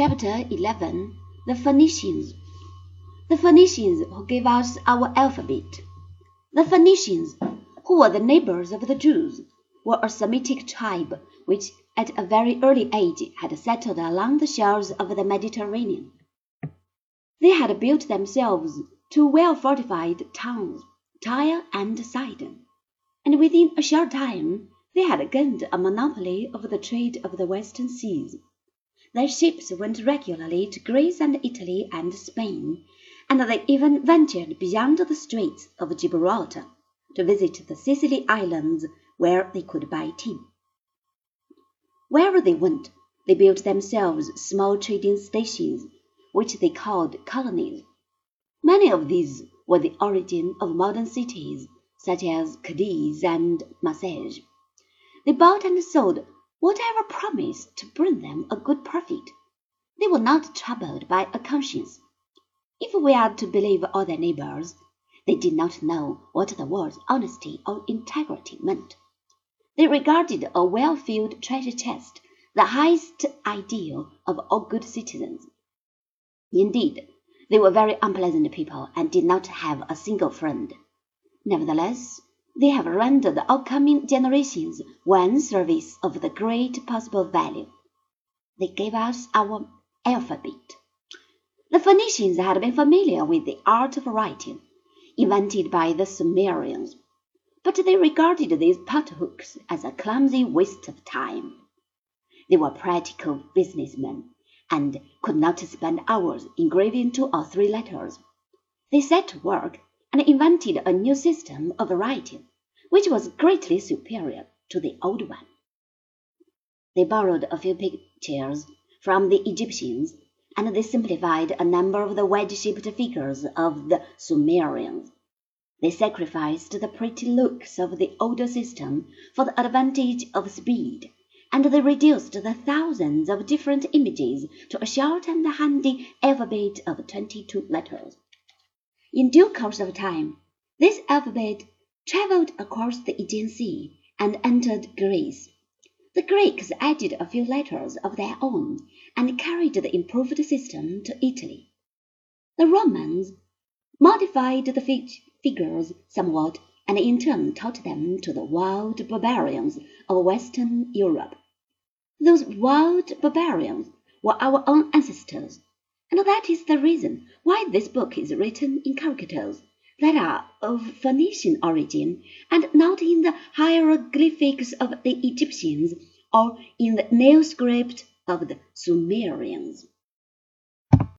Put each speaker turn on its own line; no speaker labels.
Chapter 11 The Phoenicians The Phoenicians who gave us our alphabet. The Phoenicians, who were the neighbors of the Jews, were a Semitic tribe which at a very early age had settled along the shores of the Mediterranean. They had built themselves two well fortified towns, Tyre and Sidon, and within a short time they had gained a monopoly of the trade of the western seas. Their ships went regularly to Greece and Italy and Spain, and they even ventured beyond the Straits of Gibraltar to visit the Scilly Islands where they could buy tea. Wherever they went, they built themselves small trading stations, which they called colonies. Many of these were the origin of modern cities, such as Cadiz and Marseilles. They bought and sold whatever promised to bring them a good profit. They were not troubled by a conscience. If we are to believe all their neighbors, they did not know what the words honesty or integrity meant. They regarded a well-filled treasure chest the highest ideal of all good citizens. Indeed, they were very unpleasant people and did not have a single friend. Nevertheless, they have rendered the outcoming generations one service of the great possible value. They gave us our alphabet. The Phoenicians had been familiar with the art of writing, invented by the Sumerians, but they regarded these pothooks as a clumsy waste of time. They were practical businessmen, and could not spend hours engraving two or three letters. They set to work and invented a new system of writing, which was greatly superior to the old one. They borrowed a few pictures from the Egyptians, and they simplified a number of the wedge-shaped figures of the Sumerians. They sacrificed the pretty looks of the older system for the advantage of speed, and they reduced the thousands of different images to a short and handy alphabet of twenty-two letters. In due course of time, this alphabet travelled across the Aegean Sea and entered Greece. The Greeks added a few letters of their own and carried the improved system to Italy. The Romans modified the figures somewhat and in turn taught them to the wild barbarians of Western Europe. Those wild barbarians were our own ancestors and that is the reason why this book is written in characters that are of Phoenician origin and not in the hieroglyphics of the Egyptians or in the nail script of the Sumerians.